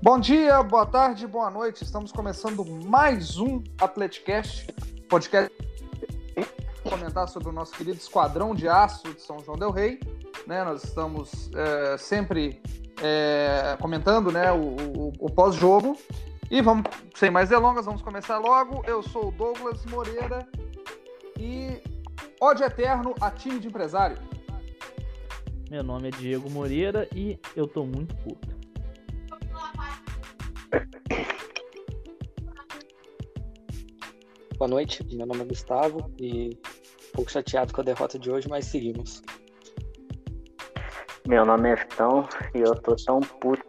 Bom dia, boa tarde, boa noite. Estamos começando mais um Atleticast, podcast comentar sobre o nosso querido Esquadrão de Aço de São João del Rei. Né, nós estamos é, sempre é, comentando né, o, o, o pós-jogo. E vamos, sem mais delongas, vamos começar logo. Eu sou o Douglas Moreira e ódio eterno a time de empresário. Meu nome é Diego Moreira e eu tô muito puto. Boa noite, meu nome é Gustavo e um pouco chateado com a derrota de hoje, mas seguimos. Meu nome é Vitão e eu tô tão puto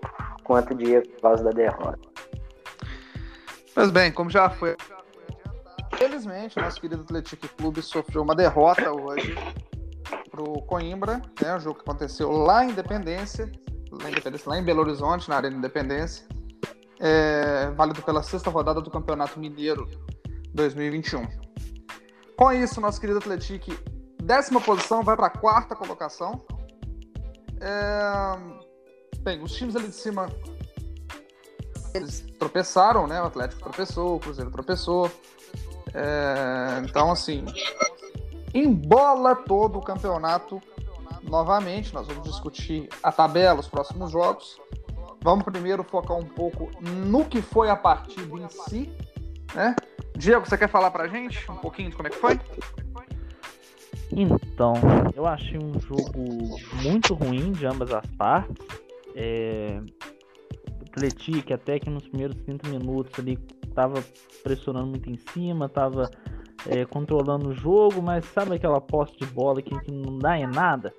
quanto o dia por causa da derrota. Pois bem, como já foi. Infelizmente, o nosso querido Atlético Clube sofreu uma derrota hoje pro Coimbra, né? O jogo que aconteceu lá em Independência, lá em, Independência, lá em Belo Horizonte, na Arena Independência, é, válido pela sexta rodada do Campeonato Mineiro 2021. Com isso, nosso querido Atlético, décima posição, vai para a quarta colocação. É... Bem, os times ali de cima eles tropeçaram, né? O Atlético tropeçou, o Cruzeiro tropeçou. É... Então, assim, embola todo o campeonato novamente. Nós vamos discutir a tabela, os próximos jogos. Vamos primeiro focar um pouco no que foi a partida em si, né? Diego, você quer falar pra gente um pouquinho de como é que foi? Então, eu achei um jogo muito ruim de ambas as partes. É... O que até que nos primeiros 30 minutos ali tava pressionando muito em cima, tava é, controlando o jogo, mas sabe aquela posse de bola que, que não dá em nada?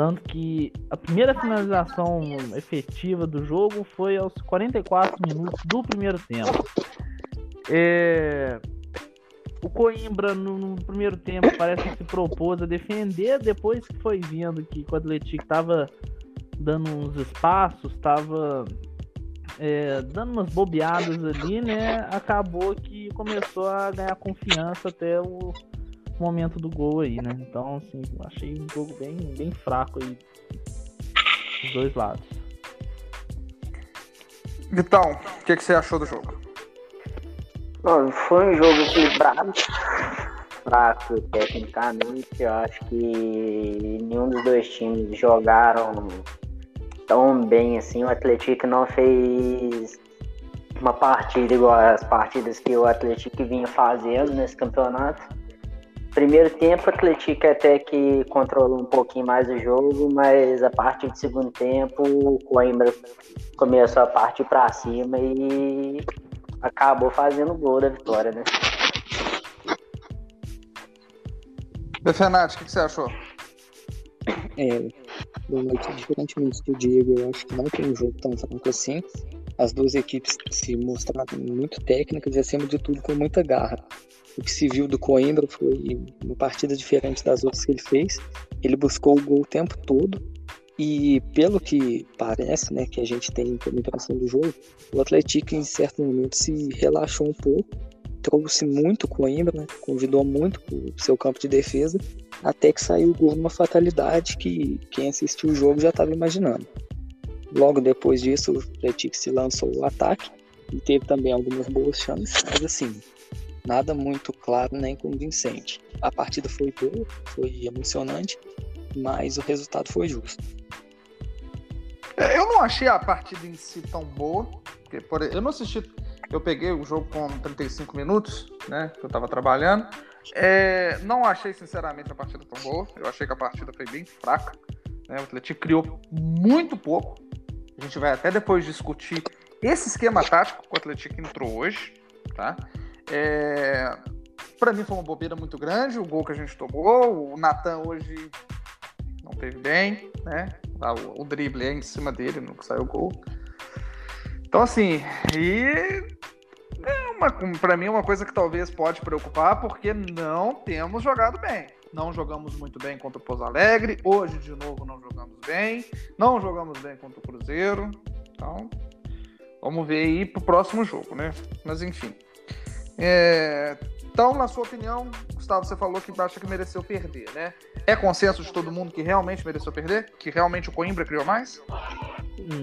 Tanto que a primeira finalização efetiva do jogo foi aos 44 minutos do primeiro tempo. É... O Coimbra, no, no, primeiro tempo, parece que se propôs a defender, depois que foi vendo que o Atlético estava dando uns espaços, estava é, dando umas bobeadas ali, né? Acabou que começou a ganhar confiança até o momento do gol aí, né? Então, assim, achei um jogo bem, bem fraco aí dos dois lados. Vitão, o que, que você achou do jogo? Bom, foi um jogo equilibrado, fraco tecnicamente. Eu acho que nenhum dos dois times jogaram tão bem assim. O Atlético não fez uma partida igual as partidas que o Atlético vinha fazendo nesse campeonato. Primeiro tempo, o Atlético até que controlou um pouquinho mais o jogo, mas a partir do segundo tempo, o Coimbra começou a partir para cima e acabou fazendo o gol da vitória, né? Befenati, o que, que você achou? É, boa noite. Diferentemente do Diego, eu acho que não tem um jogo tão franco assim. As duas equipes se mostraram muito técnicas e, acima de tudo, com muita garra. O que se viu do Coimbra foi uma partida diferente das outras que ele fez. Ele buscou o gol o tempo todo e pelo que parece, né, que a gente tem como impressão do jogo, o Atlético em certo momento se relaxou um pouco, trouxe muito Coimbra, né, convidou muito o seu campo de defesa, até que saiu o gol numa fatalidade que quem assistiu o jogo já estava imaginando. Logo depois disso, o Atlético se lançou o ataque e teve também algumas boas chances, mas assim, nada muito claro nem convincente. A partida foi boa, foi emocionante, mas o resultado foi justo. É, eu não achei a partida em si tão boa, porque por, eu não assisti, eu peguei o jogo com 35 minutos, né, que eu tava trabalhando. É, não achei, sinceramente, a partida tão boa. Eu achei que a partida foi bem fraca. Né? O Atlético criou muito pouco. A gente vai até depois discutir esse esquema tático que o Atlético entrou hoje. Tá? É, para mim foi uma bobeira muito grande o gol que a gente tomou. O Natan hoje não teve bem, né? O, o drible é em cima dele, não saiu o gol. Então, assim, e é uma, para mim é uma coisa que talvez pode preocupar, porque não temos jogado bem. Não jogamos muito bem contra o Pouso Alegre, hoje de novo não jogamos bem, não jogamos bem contra o Cruzeiro. Então, vamos ver aí pro próximo jogo, né? Mas enfim. É, então, na sua opinião, Gustavo, você falou que acha que mereceu perder, né? É consenso de todo mundo que realmente mereceu perder? Que realmente o Coimbra criou mais?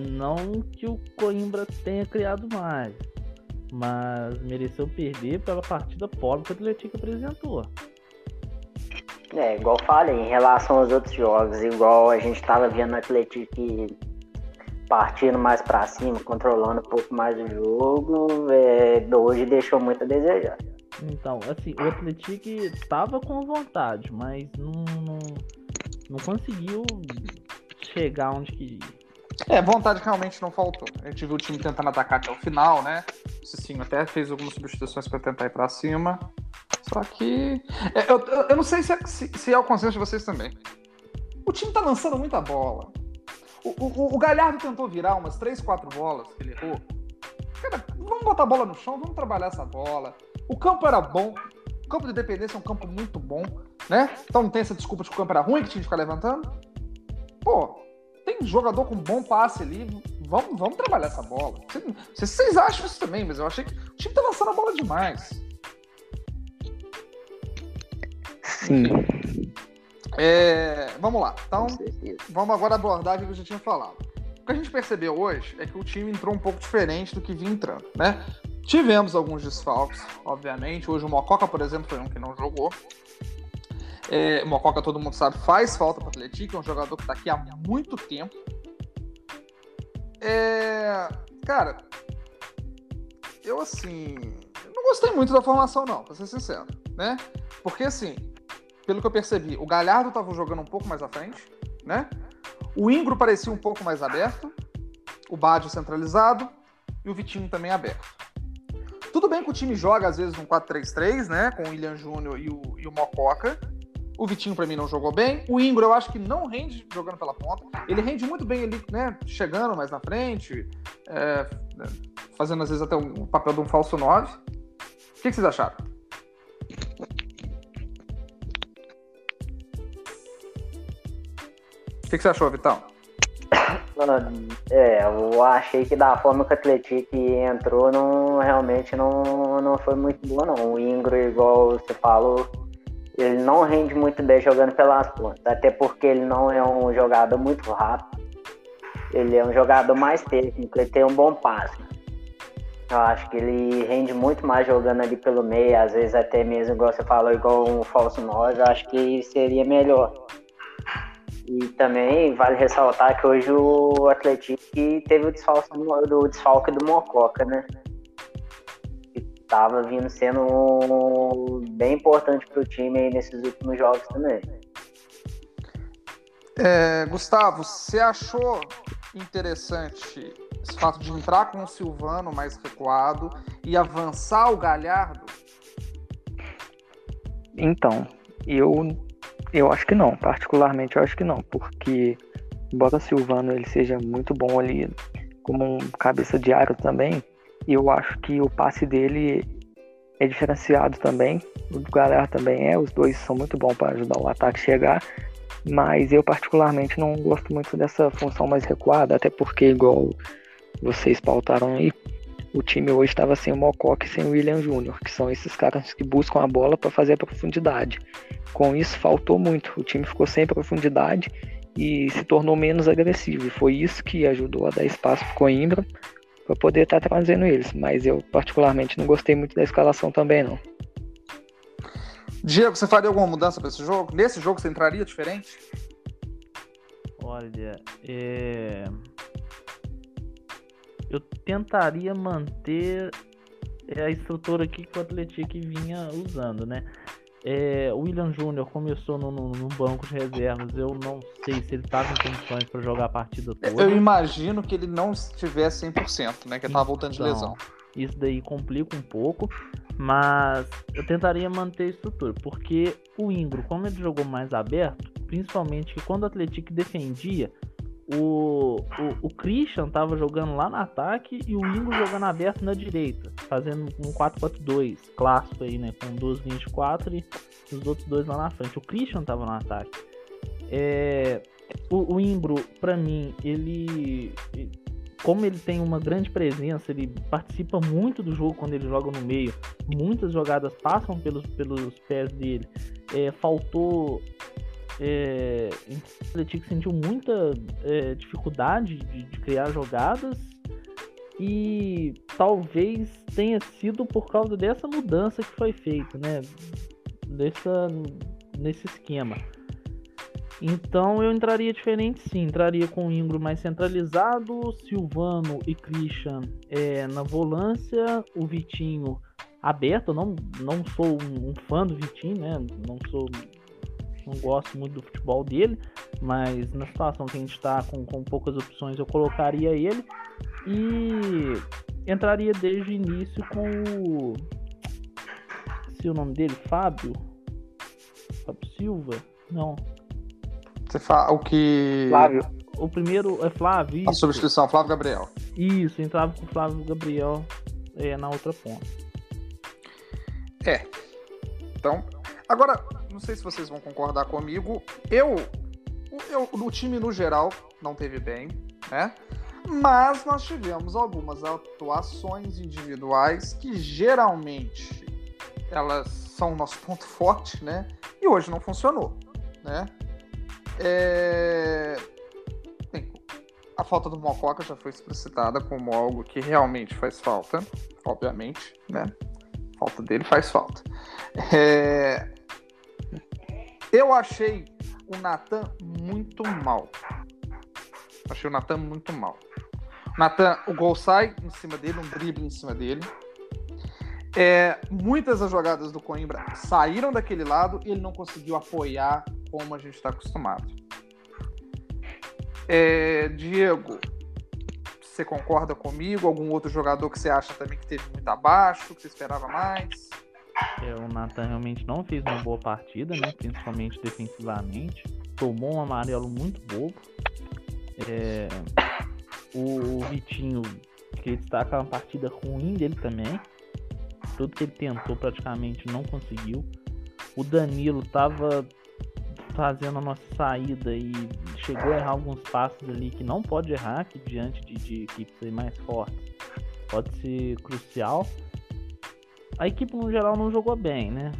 Não que o Coimbra tenha criado mais, mas mereceu perder pela partida pobre que o Atlético apresentou. É, igual falei, em relação aos outros jogos, igual a gente estava vendo o Atlético partindo mais para cima, controlando um pouco mais o jogo, é, hoje deixou muito a desejar. Então, assim, o Atlético estava com vontade, mas não, não, não conseguiu chegar onde que. É, vontade realmente não faltou. A gente viu o time tentando atacar até o final, né? O Cicinho até fez algumas substituições para tentar ir para cima. Só que. É, eu, eu, não sei se é, se, se é o consenso de vocês também. O time tá lançando muita bola. O, o, o Galhardo tentou virar umas 3, 4 bolas ele errou. Cara, vamos botar a bola no chão, vamos trabalhar essa bola. O campo era bom. O campo de dependência é um campo muito bom, né? Então não tem essa desculpa de que o campo era ruim que tinha que ficar levantando. Pô, tem jogador com bom passe ali. Vamos, vamos trabalhar essa bola. Se vocês acham isso também, mas eu achei que o time tá lançando a bola demais. Sim. É, vamos lá. Então, vamos agora abordar o que eu já tinha falado. O que a gente percebeu hoje é que o time entrou um pouco diferente do que vinha entrando, né? Tivemos alguns desfalques, obviamente. Hoje o Mococa, por exemplo, foi um que não jogou. É, o Mococa, todo mundo sabe, faz falta para o Atlético, é um jogador que está aqui há muito tempo. É, cara, eu assim, não gostei muito da formação não, para ser sincero, né? Porque assim, pelo que eu percebi, o Galhardo estava jogando um pouco mais à frente, né? O Ingro parecia um pouco mais aberto, o Badio centralizado e o Vitinho também aberto. Tudo bem que o time joga às vezes um 4-3-3, né? Com o William Júnior e o, e o Mococa. O Vitinho para mim não jogou bem. O Ingro eu acho que não rende jogando pela ponta. Ele rende muito bem ali, né? Chegando mais na frente, é, fazendo às vezes até o papel de um falso 9. O que, que vocês acharam? O que, que, você achou, Vitão? É, eu achei que da forma que o Atlético entrou, não, realmente não, não foi muito boa, não. O Ingro, igual você falou, ele não rende muito bem jogando pelas pontas, até porque ele não é um jogador muito rápido. Ele é um jogador mais técnico, ele tem um bom passe. Eu acho que ele rende muito mais jogando ali pelo meio, às vezes até mesmo, igual você falou, igual um falso 9, eu acho que seria melhor. E também vale ressaltar que hoje o Atlético teve o desfalque do, desfalque do Mococa, né? Que tava vindo sendo bem importante para o time nesses últimos jogos também. É, Gustavo, você achou interessante esse fato de entrar com o Silvano mais recuado e avançar o Galhardo? Então, eu eu acho que não, particularmente eu acho que não, porque embora Silvano ele seja muito bom ali como um cabeça de aro também, eu acho que o passe dele é diferenciado também, o do Galera também é, os dois são muito bons para ajudar o ataque a chegar, mas eu particularmente não gosto muito dessa função mais recuada, até porque igual vocês pautaram aí, o time hoje estava sem o Mococa e sem o William Júnior, que são esses caras que buscam a bola para fazer a profundidade. Com isso, faltou muito. O time ficou sem profundidade e se tornou menos agressivo. E foi isso que ajudou a dar espaço para o Coimbra para poder estar tá trazendo eles. Mas eu, particularmente, não gostei muito da escalação também, não. Diego, você faria alguma mudança para esse jogo? Nesse jogo você entraria diferente? Olha, é eu tentaria manter é, a estrutura aqui que o Atlético vinha usando, né? É, o William Júnior começou no, no, no, banco de reservas. Eu não sei se ele estava em condições para jogar a partida toda. Eu imagino que ele não estivesse 100%, né? Que ele estava voltando de então, lesão. Isso daí complica um pouco, mas eu tentaria manter a estrutura, porque o Ingro, como ele jogou mais aberto, principalmente que quando o Atlético defendia, o, o, o Christian tava jogando lá no ataque e o Ingo jogando aberto na direita, fazendo um 4-4-2 clássico aí, né? Com duas linhas de 4 e os outros dois lá na frente. O Christian tava no ataque. É, o, o Imbro, para mim, ele. Como ele tem uma grande presença, ele participa muito do jogo quando ele joga no meio. Muitas jogadas passam pelos, pelos pés dele. É, faltou é, o Atlético sentiu muita é, dificuldade de, de, criar jogadas e talvez tenha sido por causa dessa mudança que foi feita, né? Dessa, nesse esquema. Então eu entraria diferente sim, entraria com o Ingro mais centralizado, Silvano e Christian é, na volância, o Vitinho aberto, não, não sou um, um fã do Vitinho, né? Não sou não gosto muito do futebol dele, mas na situação que a gente está com, com poucas opções, eu colocaria ele e entraria desde o início com o. Se o nome dele, Fábio? Fábio Silva? Não. Você fala o que. Flávio. O primeiro é Flávio. Isso. A substituição, Flávio Gabriel. Isso, entrava com o Flávio Gabriel é, na outra ponta. É. Então, agora, não sei se vocês vão concordar comigo. Eu, eu, o time no geral não teve bem, né? Mas nós tivemos algumas atuações individuais que geralmente elas são o nosso ponto forte, né? E hoje não funcionou, né? É... Bem, a falta do Mococa já foi explicitada como algo que realmente faz falta, obviamente, né? Falta dele faz falta. É... Eu achei o Natan muito mal. Achei o Natan muito mal. Natan, o gol sai em cima dele, um drible em cima dele. É, muitas das jogadas do Coimbra saíram daquele lado e ele não conseguiu apoiar como a gente está acostumado. É, Diego, você concorda comigo? Algum outro jogador que você acha também que teve muito abaixo, que você esperava mais? É, o Nathan realmente não fez uma boa partida, né? Principalmente defensivamente. Tomou um amarelo muito bobo. É, o, o Vitinho, que destaca uma partida ruim dele também. Tudo que ele tentou praticamente não conseguiu. O Danilo tava fazendo a nossa saída e chegou a errar alguns passos ali que não pode errar, que diante de, de equipes mais fortes pode ser crucial a equipe no geral não jogou bem, né?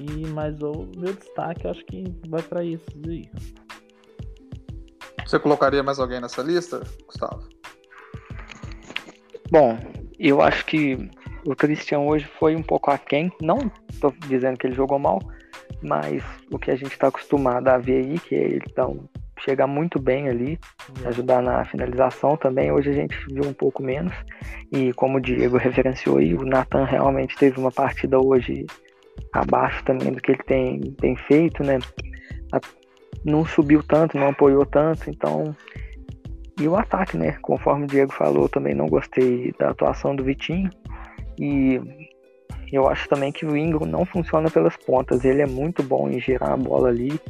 E, mas o meu destaque eu acho que vai para isso aí. Você colocaria mais alguém nessa lista, Gustavo? Bom, eu acho que o Christian hoje foi um pouco aquém. Não estou dizendo que ele jogou mal, mas o que a gente está acostumado a ver aí, que ele então, chega muito bem ali, ajudar na finalização também. Hoje a gente viu um pouco menos. E como o Diego referenciou aí, o Nathan realmente teve uma partida hoje abaixo também do que ele tem, tem feito, né? Não subiu tanto, não apoiou tanto, então. E o ataque, né? Conforme o Diego falou, também não gostei da atuação do Vitinho. E eu acho também que o Ingram não funciona pelas pontas. Ele é muito bom em girar a bola ali,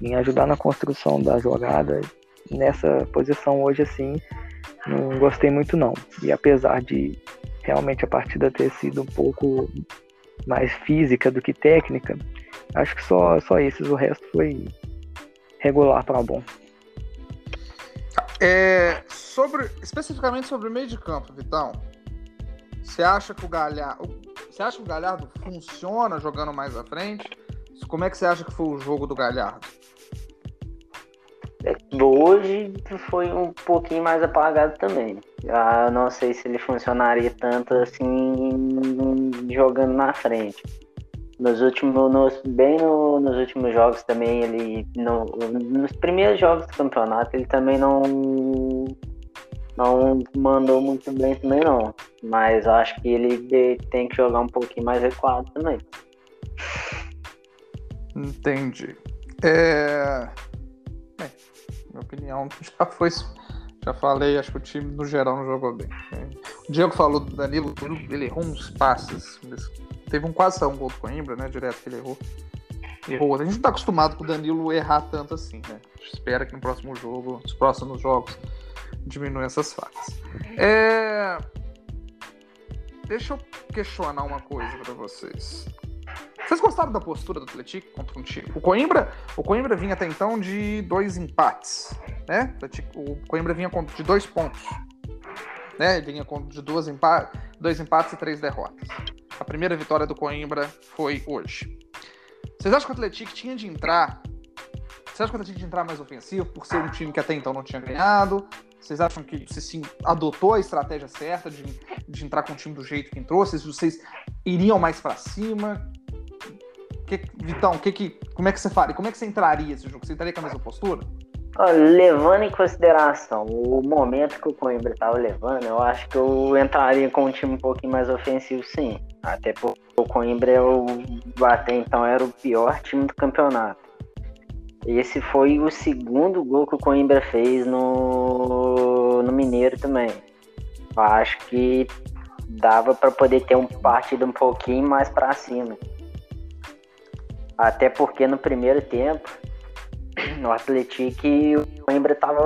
em ajudar na construção da jogada. Nessa posição hoje, assim, não gostei muito não. E apesar de realmente a partida ter sido um pouco mais física do que técnica, acho que só, só esses, o resto foi regular para bom. É, sobre, especificamente sobre o meio de campo, Vitão, você acha que o Galhardo, você acha que o Galhardo funciona jogando mais à frente? Como é que você acha que foi o jogo do Galhardo? Hoje foi um pouquinho mais apagado também. Eu não sei se ele funcionaria tanto assim jogando na frente. Nos últimos, nos, bem no, nos últimos jogos também ele no, nos primeiros jogos do campeonato ele também não não mandou muito bem também não. Mas acho que ele tem que jogar um pouquinho mais recuado também. Entendi. É minha opinião já foi. Já falei, acho que o time no geral não jogou bem. O Diego falou do Danilo, ele errou uns passes. Teve um quase um gol do Coimbra, né? Direto que ele errou. Errou. A gente não tá acostumado com o Danilo errar tanto assim, né? Espera que no próximo jogo, nos próximos jogos, diminua essas falhas. É... Deixa eu questionar uma coisa para vocês. Vocês gostaram da postura do Atlético contra um time? O Coimbra, o Coimbra vinha até então de dois empates, né? O Coimbra vinha de dois pontos, né? Vinha de duas empa dois empates e três derrotas. A primeira vitória do Coimbra foi hoje. Vocês acham que o Atlético tinha de entrar Você acha que o Atlético tinha que entrar mais ofensivo por ser um time que até então não tinha ganhado? Vocês acham que você sim adotou a estratégia certa de, de entrar com o time do jeito que entrou? Vocês, vocês iriam mais para cima? Que, Vitão, que, que, como é que você faria? Como é que você entraria esse jogo? Você entraria com a mesma postura? levando em consideração o momento que o Coimbra estava levando, eu acho que eu entraria com um time um pouquinho mais ofensivo, sim. Até porque o Coimbra, eu, até então, era o pior time do campeonato. Esse foi o segundo gol que o Coimbra fez no, no Mineiro também. Eu acho que dava para poder ter um partido um pouquinho mais para cima. Até porque no primeiro tempo no Atlético o Coimbra tava,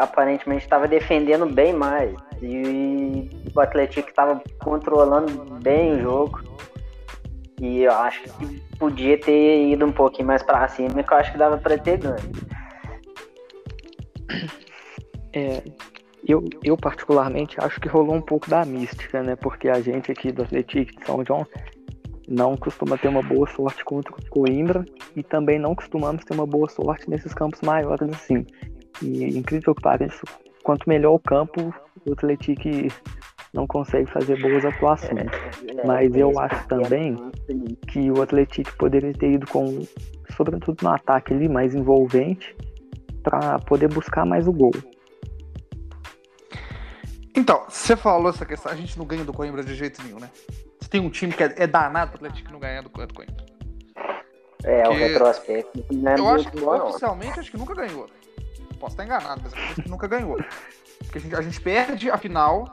aparentemente estava defendendo bem mais. E o Atlético estava controlando bem o jogo. E eu acho que podia ter ido um pouquinho mais para cima, que eu acho que dava para ter ganho. É, eu, eu particularmente acho que rolou um pouco da mística, né? Porque a gente aqui do Atlético de São João não costuma ter uma boa sorte contra o Coimbra e também não costumamos ter uma boa sorte nesses campos maiores assim. E incrível que pareça, quanto melhor o campo, o Atlético não consegue fazer boas atuações. Mas eu acho também que o Atlético poderia ter ido com, sobretudo no ataque ali, mais envolvente, para poder buscar mais o gol. Então, você falou essa questão, a gente não ganha do Coimbra de jeito nenhum, né? Você tem um time que é, é danado pro Atlético não ganhar do, do Coimbra. É, Porque o retrospecto não é Eu acho que bom, oficialmente acho que nunca ganhou. Posso estar enganado, mas acho que nunca ganhou. Porque a gente, a gente perde a final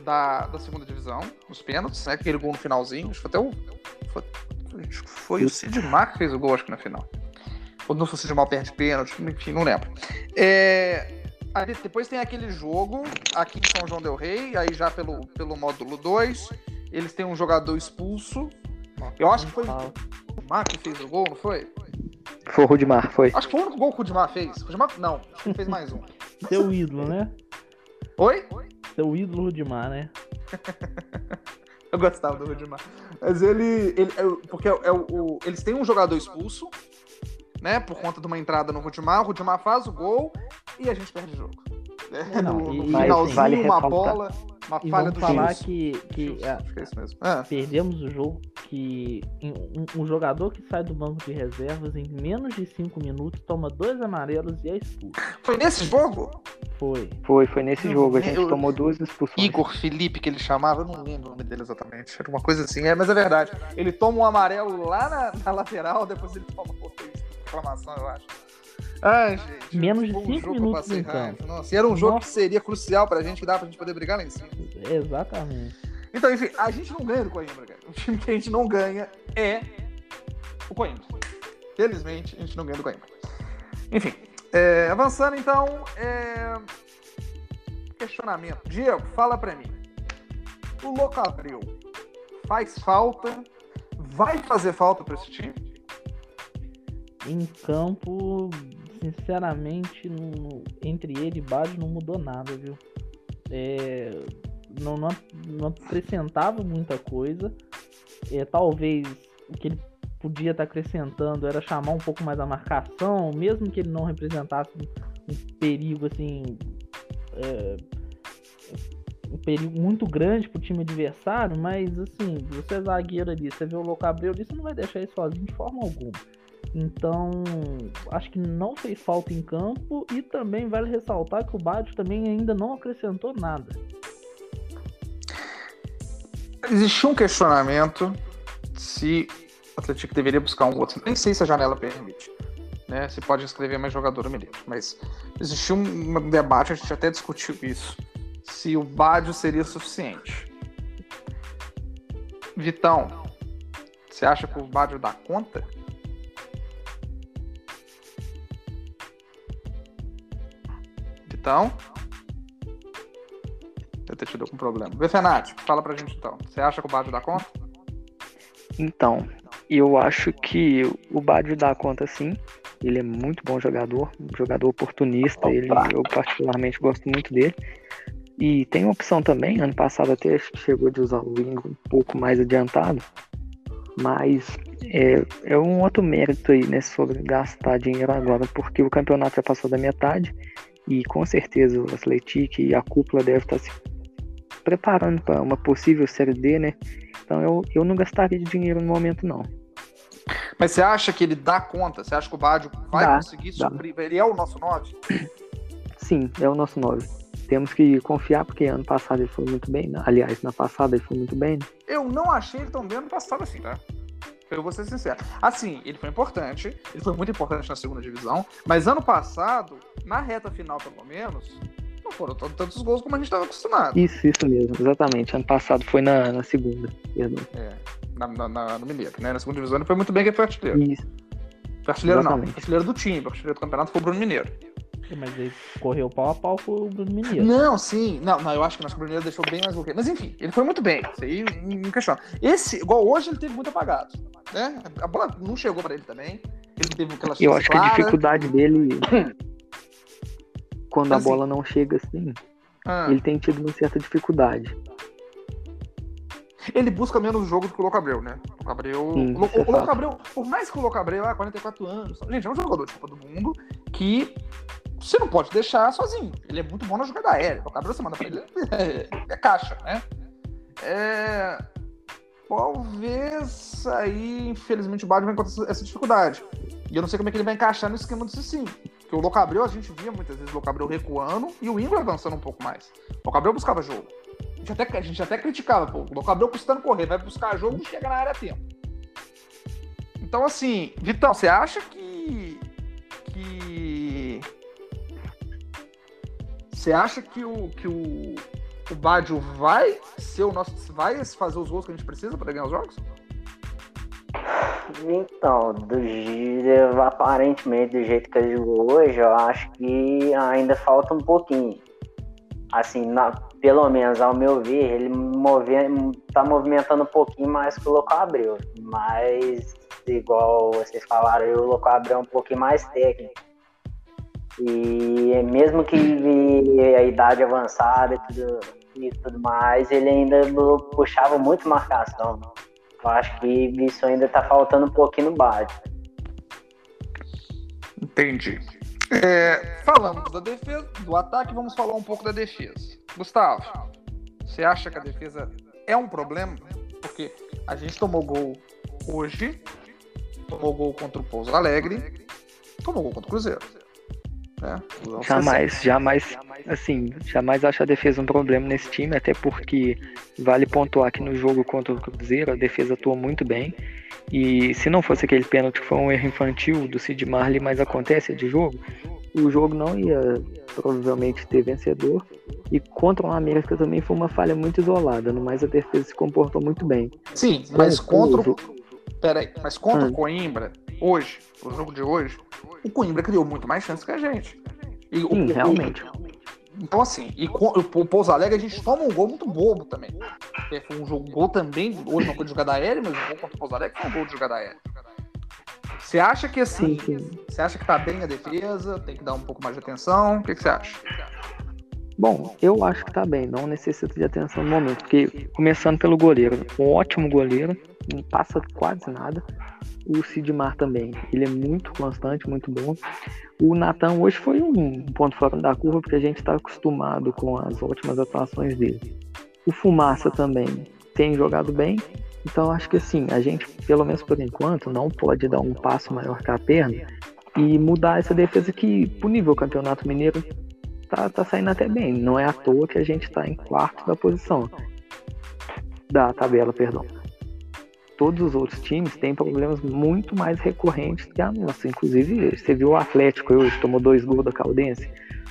da, da segunda divisão, nos pênaltis, né? Aquele gol no finalzinho. Acho que foi até o. Foi, foi o Sidmar que fez o gol, acho que na final. Ou não foi o Sidmar perde pênalti, enfim, não lembro. É, Aí depois tem aquele jogo aqui em São João Del Rei, aí já pelo, pelo módulo 2. Eles têm um jogador expulso. Eu acho que foi o Rudimar que fez o gol, não foi? Foi o Rudimar, foi. Acho que foi o único gol que o Rudimar fez. Rudimar, não, ele fez mais um. Seu ídolo, né? Oi? Seu ídolo Rudimar, né? Eu gostava do Rudimar. Mas ele. ele é porque é, é, o, eles têm um jogador expulso, né? Por conta de uma entrada no Rudimar. O Rudimar faz o gol e a gente perde o jogo. É, não, no, no finalzinho, vale uma bola, uma e falha do falar Gilson. que, que é, Acho que é isso mesmo. É. perdemos o jogo que um, um, jogador que sai do banco de reservas em menos de 5 minutos toma dois amarelos e é expulso. Foi nesse jogo? Foi. Foi, foi nesse eu, jogo. A gente eu, tomou duas expulsões. Igor Felipe, que ele chamava, eu não lembro o nome dele exatamente. Era uma coisa assim, é, mas é verdade. Ele toma um amarelo lá na, na lateral, depois ele toma outra reclamação, eu acho. Ai, gente. Menos de 5 um minutos no campo. Nossa, era um jogo Nossa. que seria crucial pra gente, que dá pra gente poder brigar lá em cima. Exatamente. Então, enfim, a gente não ganha do Coimbra, cara. O time que a gente não ganha é o Coimbra. Felizmente, a gente não ganha do Coimbra. Enfim, é, avançando então, é... questionamento. Diego, fala pra mim. O Locabril faz falta? Vai fazer falta pra esse time? Em campo, sinceramente, no, entre ele e Bádio não mudou nada, viu? É, não, não, não, acrescentava muita coisa. É, talvez o que ele podia estar tá acrescentando era chamar um pouco mais a marcação, mesmo que ele não representasse um perigo assim. É, um perigo muito grande pro time adversário, mas assim, você é zagueiro ali, você vê o Locabreu ali, você não vai deixar ele sozinho de forma alguma. Então, acho que não fez falta em campo e também vale ressaltar que o Badio também ainda não acrescentou nada. Existiu um questionamento se o Atlético deveria buscar um outro. Nem sei se a janela permite. Né? Se pode inscrever mais jogador no Mas existiu um debate, a gente até discutiu isso. Se o Badio seria suficiente. Vitão, você acha que o Badio dá conta? Então. Eu ter tido algum problema. Vefenati, fala pra gente então. Você acha que o Badio dá conta? Então, eu acho que o Badio dá conta sim. Ele é muito bom jogador, um jogador oportunista. Ele, eu particularmente gosto muito dele. E tem uma opção também, ano passado até chegou de usar o Wing um pouco mais adiantado. Mas é, é um outro mérito aí, né, sobre gastar dinheiro agora, porque o campeonato já passou da metade e com certeza o Atlético e a cúpula deve estar se preparando para uma possível Série D, né? Então eu, eu não gastaria de dinheiro no momento, não. Mas você acha que ele dá conta? Você acha que o Bádio vai dá, conseguir suprir? Ele é o nosso 9? Sim, é o nosso 9. Temos que confiar, porque ano passado ele foi muito bem. Né? Aliás, na passada ele foi muito bem. Né? Eu não achei ele tão bem ano passado assim, tá? Eu vou ser sincero. Assim, ele foi importante, ele foi muito importante na segunda divisão, mas ano passado, na reta final pelo menos, não foram tantos gols como a gente estava acostumado. Isso, isso mesmo, exatamente. Ano passado foi na, na segunda, perdão. É, na, na, na, no Mineiro, né? Na segunda divisão ele foi muito bem que ele foi artilheiro. Isso. Foi artilheiro exatamente. não, artilheiro do time, artilheiro do campeonato foi o Bruno Mineiro. Mas ele correu pau a pau com o Bruno Mineiro. Não, sim. Não, não, eu acho que o Bruno Mineiro deixou bem mais bloqueio. Mas enfim, ele foi muito bem. Isso aí não questiona. Esse, igual hoje, ele teve muito apagado. Né? A bola não chegou pra ele também. Ele teve aquela Eu acho clara. que a dificuldade dele. quando assim, a bola não chega assim, ah. ele tem tido uma certa dificuldade. Ele busca menos o jogo do que o Louco Abreu, né? O Abreu. Sim, o, o, o Louco Abreu, por mais que o Louco Abreu, ah, 44 anos. Gente, é um jogador de Copa do Mundo que você não pode deixar sozinho. Ele é muito bom na jogada aérea. O Gabriel você manda pra ele, é, caixa, né? É, talvez aí, infelizmente, o Bádio vai encontrar essa dificuldade. E eu não sei como é que ele vai encaixar no esquema do Cicinho. Porque o Locabreu, a gente via muitas vezes o Locabreu recuando e o Ingram avançando um pouco mais. O Locabreu buscava jogo. A gente até, a gente até criticava, pô, o Locabreu custando correr, vai buscar jogo e chega na área a tempo. Então, assim, Vitão, você acha que. Você acha que o, que o, o Badio vai ser o nosso. vai fazer os gols que a gente precisa para ganhar os jogos? Então, do, aparentemente do jeito que ele jogou hoje, eu acho que ainda falta um pouquinho. Assim, na, pelo menos ao meu ver, ele move, tá movimentando um pouquinho mais que o Louco Abreu. Mas, igual vocês falaram, o Louco Abreu é um pouquinho mais técnico. E mesmo que a idade avançada e tudo, e tudo mais, ele ainda puxava muito marcação. Eu acho que isso ainda tá faltando um pouquinho no base. Entendi. É, falamos da defesa, do ataque, vamos falar um pouco da defesa. Gustavo, você acha que a defesa é um problema? Porque a gente tomou gol hoje, tomou gol contra o Pouso Alegre, tomou gol contra o Cruzeiro. É, jamais, jamais, assim, jamais acho a defesa um problema nesse time, até porque vale pontuar que no jogo contra o Cruzeiro a defesa atuou muito bem. E se não fosse aquele pênalti que foi um erro infantil do Sid Marley, mas acontece de jogo, o jogo não ia provavelmente ter vencedor. E contra o América também foi uma falha muito isolada, no mais a defesa se comportou muito bem. Sim, mas contra o. Peraí, mas contra o ah. Coimbra, hoje, o jogo de hoje, o Coimbra criou muito mais chances que a gente. E Sim, o, realmente. Então, assim, e com, o Pouso Alegre a gente toma um gol muito bobo também. Foi um jogo, gol também, hoje não foi de jogada aérea, mas o gol contra o Pouso Alegre foi um gol de jogada aérea. Você acha que assim, você acha que tá bem a defesa, tem que dar um pouco mais de atenção? O que, que você acha? Bom, eu acho que tá bem, não necessita de atenção no momento, porque começando pelo goleiro, um ótimo goleiro, não passa quase nada. O Sidmar também, ele é muito constante, muito bom. O Natan hoje foi um ponto fora da curva, porque a gente está acostumado com as ótimas atuações dele. O Fumaça também tem jogado bem, então acho que assim, a gente, pelo menos por enquanto, não pode dar um passo maior que a perna e mudar essa defesa que, pro nível Campeonato Mineiro, tá, tá saindo até bem. Não é à toa que a gente está em quarto da posição. Da tabela, perdão todos os outros times têm problemas muito mais recorrentes que a nossa. Inclusive, você viu o Atlético hoje, tomou dois gols da Caldense.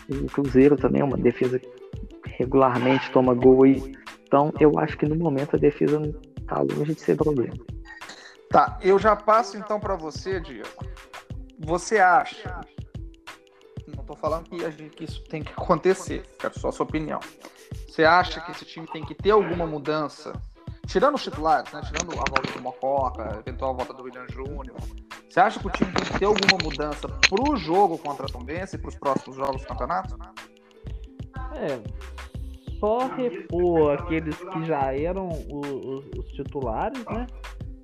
O Cruzeiro também é uma defesa que regularmente toma gol aí. Então, eu acho que no momento a defesa está longe de ser problema. Tá, eu já passo então para você, Diego. Você acha? Não estou falando que, gente, que isso tem que acontecer, quero só a sua opinião. Você acha que esse time tem que ter alguma mudança tirando os titulares, né? Tirando a volta do Mococa, eventual volta do William Júnior, você acha que o time tem que ter alguma mudança pro jogo contra a Tombense e pros próximos jogos do campeonato? É, só repor aqueles que já eram os, os, titulares, né?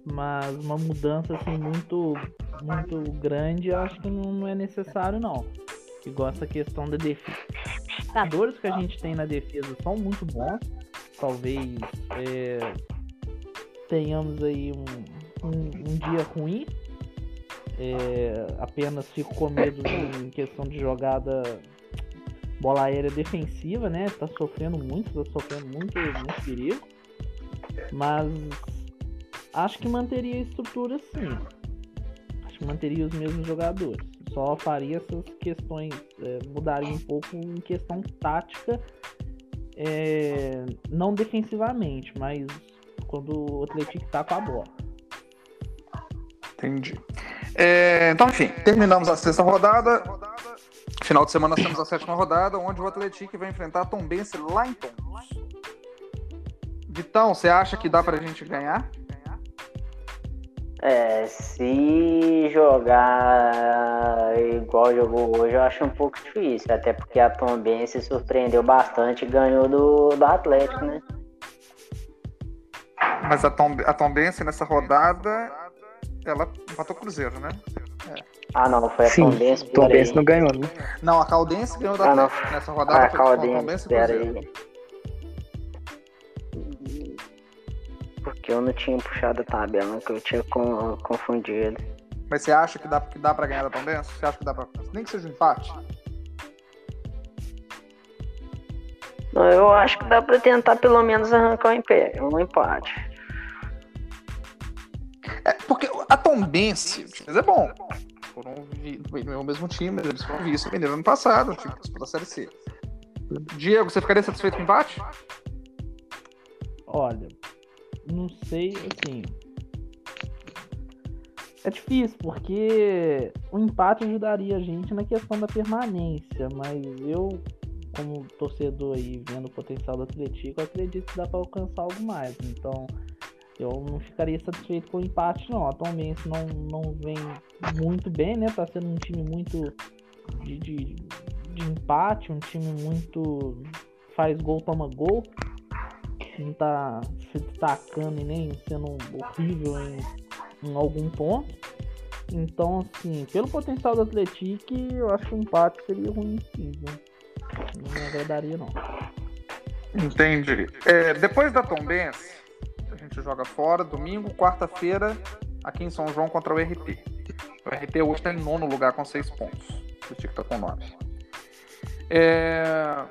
mas uma mudança assim muito muito grande eu acho que não, não é necessário não. Igual essa questão da defesa. Os jogadores que a gente tem na defesa são muito bons. Talvez é, tenhamos aí um, um, um dia ruim. É, apenas fico com medo em questão de jogada bola aérea defensiva, né? Tá sofrendo muito, tá sofrendo muito, muito perigo. Mas acho que manteria a estrutura sim. Acho que manteria os mesmos jogadores. Só faria essas questões, é, mudaria um pouco em questão tática, é, não defensivamente, mas quando o Atlético tá com a bola. Entendi. É, então, enfim, terminamos a sexta rodada. Final de semana nós temos a sétima rodada, onde o Atlético vai enfrentar Tom Bense lá em Tom. Vitão, você acha que dá pra gente ganhar? É, se jogar igual jogou hoje, eu acho um pouco difícil. Até porque a Tom se surpreendeu bastante e ganhou do, do Atlético, né? Mas a Tom, a Tom Bense nessa rodada, ela empatou o Cruzeiro, né? É. Ah, não, foi a Sim, Tombense. Tombense não ganhou, né? Não, a Caldense ganhou da Ah, não. Nessa rodada Ah, a com Caldense, Tombense pera aí. Porque eu não tinha puxado a tabela, que eu tinha con- confundido. Mas você acha que dá, que dá pra ganhar da Tombense? Você acha que dá pra. Nem que seja um empate? Eu acho que dá pra tentar pelo menos arrancar um empate. Um empate. É, porque a Tombense, o time é bom. Foram no mesmo time, eles foram vice-mineiro ano passado, o time que disputou a Série C. Diego, você ficaria satisfeito com o empate? Olha, não sei, assim. É difícil, porque o empate ajudaria a gente na questão da permanência, mas eu, como torcedor aí, vendo o potencial do Atlético, acredito que dá para alcançar algo mais. Então, eu não ficaria satisfeito com o empate, não. Atualmente não, não vem muito bem, né? Tá sendo um time muito de, de, de empate, um time muito. faz gol, toma gol não tá se destacando e nem sendo horrível em, em algum ponto. Então, assim, pelo potencial do Atlético, eu acho que o empate seria ruim sim, viu? Não me agradaria, não. Entendi. É, depois da Tombense, a gente joga fora, domingo, quarta-feira, aqui em São João contra o RT. O RT hoje está em nono lugar com seis pontos. O Tico tá com nove. É...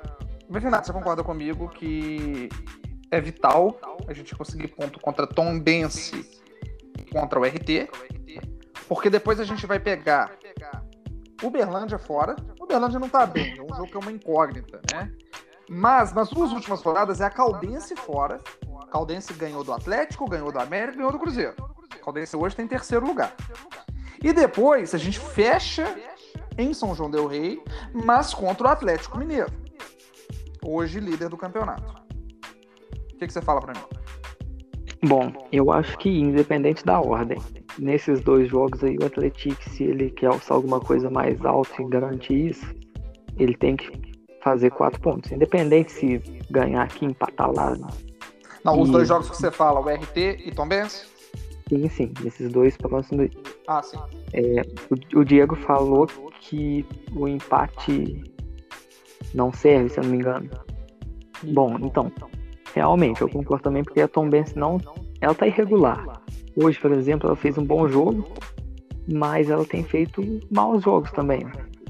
Renato, você concorda comigo que é vital a gente conseguir ponto contra Tombense contra o RT, porque depois a gente vai pegar Uberlândia fora. Uberlândia não tá bem, é um jogo que é uma incógnita, né? Mas nas duas últimas rodadas é a Caldense fora. Caldense ganhou do Atlético, ganhou do América, ganhou do Cruzeiro. Caldense hoje tem terceiro lugar. E depois a gente fecha em São João del Rei, mas contra o Atlético Mineiro. Hoje líder do campeonato. O que, que você fala pra mim? Bom, eu acho que independente da ordem, nesses dois jogos aí, o Atlético, se ele quer alçar alguma coisa mais alta e garantir isso, ele tem que fazer quatro pontos. Independente se ganhar aqui, empatar lá. Não, os E- dois jogos que você fala, o RT e Tombense? Sim, sim, esses dois próximos. Ah, sim. O, o Diego falou que o empate não serve, se eu não me engano. Bom, então, realmente, eu concordo também porque a Tom Benz não. Ela tá irregular. Hoje, por exemplo, ela fez um bom jogo, mas ela tem feito maus jogos também.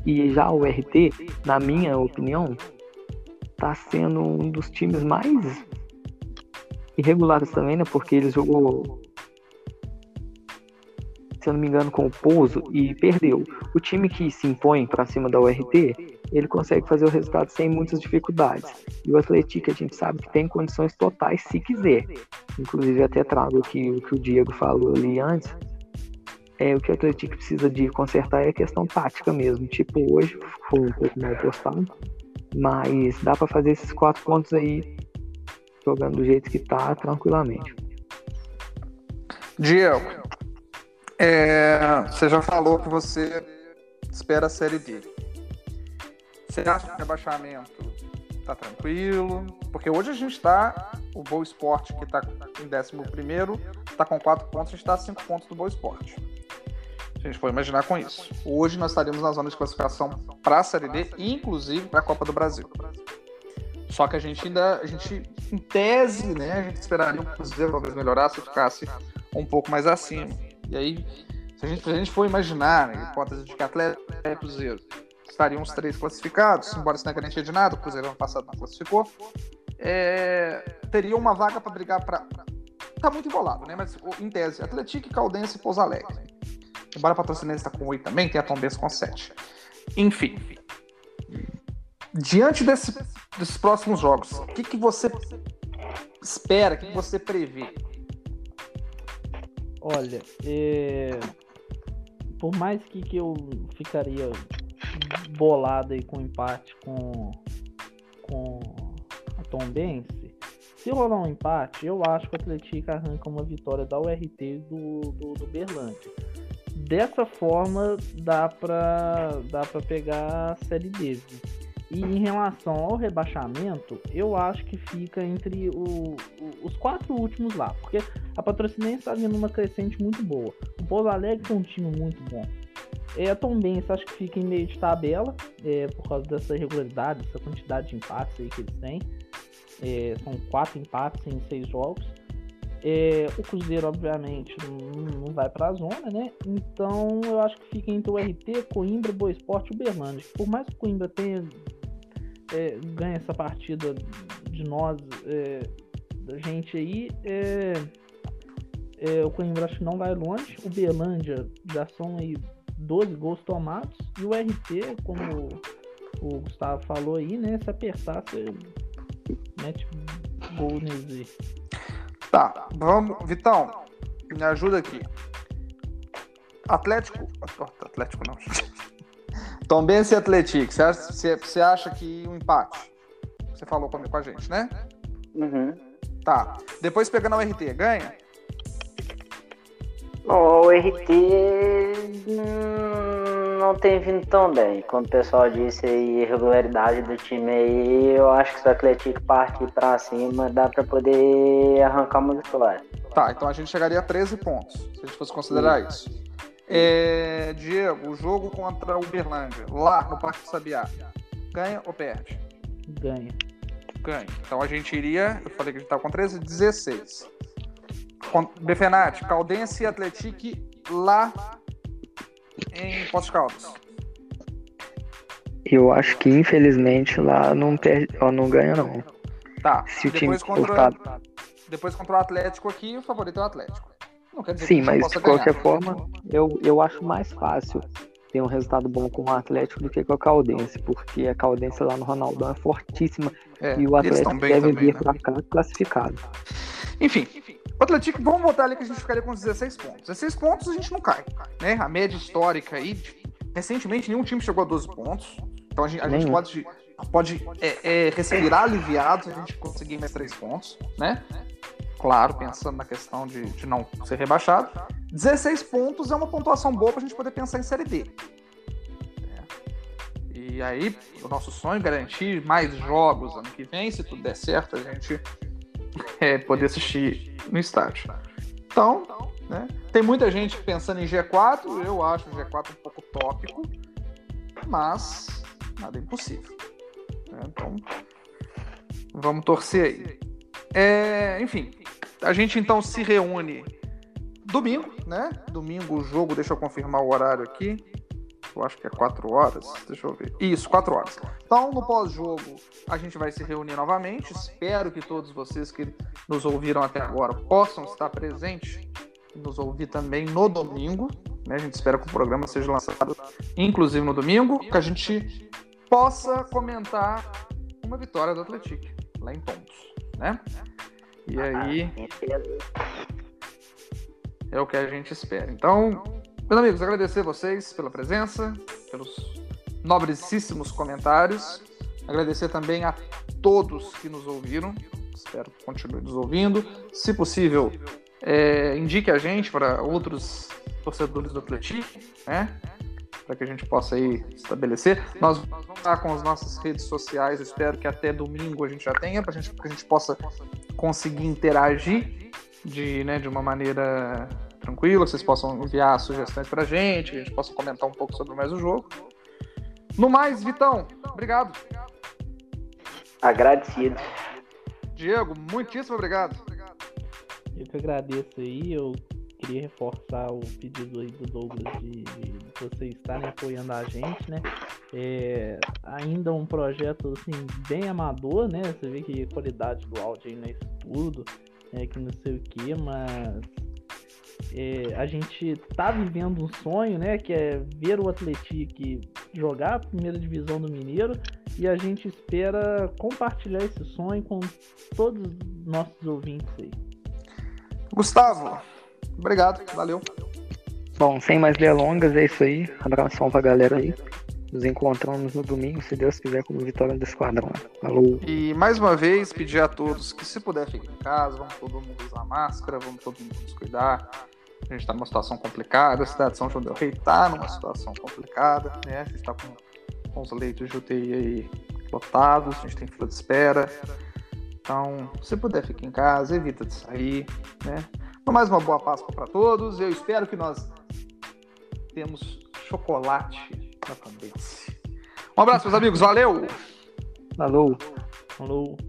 E já o RT, na minha opinião, tá sendo um dos times mais irregulares também, né? Porque ele jogou, se eu não me engano, com o Pouso e perdeu. O time que se impõe para cima da URT, ele consegue fazer o resultado sem muitas dificuldades. E o Atlético a gente sabe que tem condições totais se quiser. Inclusive até trago aqui o que o Diego falou ali antes. É, o que o Atlético precisa de consertar é a questão tática mesmo. Tipo, hoje foi um pouco mal postado, mas dá para fazer esses quatro pontos aí jogando do jeito que tá, tranquilamente. Diego, é, você já falou que você espera a Série D. Você acha que o rebaixamento tá tranquilo? Porque hoje a gente tá, o Boa Esporte, que tá em 11 primeiro, está com 4 pontos, a gente está a 5 pontos do Boa Esporte. A gente for imaginar com isso. Hoje nós estaríamos na zona de classificação para a Série D, inclusive para a Copa do Brasil. Só que a gente ainda, a gente, em tese, né, a gente esperaria o Cruzeiro talvez melhorasse ficasse um pouco mais acima. E aí, se a gente, se a gente for imaginar, né, a hipótese de que Atlético e Cruzeiro estariam os três classificados, embora isso não é garantia de nada, o Cruzeiro ano passado não classificou, é, teria uma vaga para brigar para. Tá muito embolado, né? Mas em tese, Atlético, Caldense e Pouso Alegre. Embora a patrocinense está com 8 também, tem a Tombense com 7. Enfim. Diante desse, desses próximos jogos, o que, que você espera, o que, que você prevê? Olha, é... por mais que, que eu ficaria bolado aí com empate com, com a Tombense, se rolar um empate, eu acho que o Atlético arranca uma vitória da URT do, do, do Berlândia. Dessa forma, dá para dá pra pegar a Série D. E em relação ao rebaixamento, eu acho que fica entre o, o, os quatro últimos lá, porque a Patrocinense está vindo uma crescente muito boa. O Pouso Alegre tem um time muito bom. É, a Tombense acho que fica em meio de tabela, é, por causa dessa irregularidade, dessa quantidade de empates aí que eles têm. É, são quatro empates em seis jogos. É, o Cruzeiro, obviamente, não, não vai para a zona, né? Então eu acho que fica entre o RT, Coimbra, Boa Esporte e Uberlândia. Por mais que o Coimbra tenha é, ganha essa partida de nós, é, da gente aí, é, é, o Coimbra acho que não vai longe. O Berlândia já são aí 12 gols tomados. E o RT, como o Gustavo falou aí, né? Se apertar, você mete gol nele. Tá, vamos. Vitão, me ajuda aqui. Atlético. Atlético não. Tombense e Atlético. Você acha, você, acha que um empate? Você falou com a gente, né? Uhum. Tá. Depois pegando o RT, ganha? O RT hum, não tem vindo tão bem. Como o pessoal disse aí, irregularidade do time aí, eu acho que se o Atlético partir pra cima, dá pra poder arrancar uma vitória. Tá, então a gente chegaria a 13 pontos, se a gente fosse considerar isso. É, Diego, o jogo contra o Uberlândia, lá no Parque Sabiá, ganha ou perde? Ganha. Ganha. Então a gente iria, eu falei que a gente tava com 13, 16. Befenati, Caldense e Atlético lá em Poços Caldas. Eu acho que infelizmente lá não perde, ó, não ganha não. Tá. Se o time contra, voltar- depois contra o Atlético aqui, o favorito é o Atlético. Não quer dizer Sim, que mas de qualquer ganhar. forma, eu, eu acho mais fácil ter um resultado bom com o Atlético do que com a Caldense, porque a Caldense lá no Ronaldão é fortíssima É, e o Atlético deve também, vir né? pra cá classificado. Enfim, o Atlético, vamos botar ali que a gente ficaria com 16 pontos. 16 pontos a gente não cai, né? A média histórica aí, recentemente nenhum time chegou a 12 pontos. Então a gente, a gente pode, pode é, é, respirar aliviado se a gente conseguir mais 3 pontos, né? Claro, pensando na questão de, de não ser rebaixado. 16 pontos é uma pontuação boa pra gente poder pensar em Série D. É. E aí, o nosso sonho é garantir mais jogos ano que vem, se tudo der certo, a gente é, poder assistir no estádio. Então, né, tem muita gente pensando em G4, eu acho o G4 um pouco tópico, mas nada é impossível. né? Então, vamos torcer aí. É, enfim, a gente então se reúne domingo, né? Domingo o jogo, deixa eu confirmar o horário aqui. Eu acho que é 4 horas. Deixa eu ver. Isso, 4 horas. Então, no pós-jogo, a gente vai se reunir novamente. Espero que todos vocês que nos ouviram até agora possam estar presentes e nos ouvir também no domingo. né? A gente espera que o programa seja lançado, inclusive no domingo, que a gente possa comentar uma vitória do Atlético lá em Pontos, né? E aí é o que a gente espera. Então, meus amigos, agradecer vocês pela presença, pelos nobrecíssimos comentários. Agradecer também a todos que nos ouviram. Espero que continuem nos ouvindo. Se possível, é, indique a gente para outros torcedores do Atlético, né? Para que a gente possa aí estabelecer. Nós vamos estar com as nossas redes sociais. Espero que até domingo a gente já tenha, para que a gente possa conseguir interagir de, né, de uma maneira tranquila, vocês possam enviar sugestões pra gente, que a gente possa comentar um pouco sobre mais o jogo. No mais, Vitão, obrigado. Agradecido. Diego, muitíssimo obrigado. Eu que agradeço aí, eu queria reforçar o pedido aí do Douglas de, de vocês estarem apoiando a gente, né? É, ainda um projeto assim, bem amador, né? Você vê que a qualidade do áudio não é tudo, é que não sei o que, mas é, a gente tá vivendo um sonho, né? Que é ver o Atlético jogar a primeira divisão do Mineiro e a gente espera compartilhar esse sonho com todos os nossos ouvintes aí. Gustavo, obrigado, valeu. Bom, sem mais delongas, é isso aí. Abração pra galera aí. Nos encontramos no domingo, se Deus quiser, como vitória do Esquadrão. Falou. E mais uma vez, pedir a todos que, se puder, fiquem em casa, vamos todo mundo usar máscara, vamos todo mundo nos cuidar. A gente está numa situação complicada, a cidade de São João del Rei está numa situação complicada, né? A gente está com, com os leitos de UTI aí lotados, a gente tem fila de espera. Então, se puder, fique em casa, evita de sair, né? Mais uma boa Páscoa para todos. Eu espero que nós temos chocolate na cabeça. Um abraço, meus amigos. Valeu! Falou! Falou!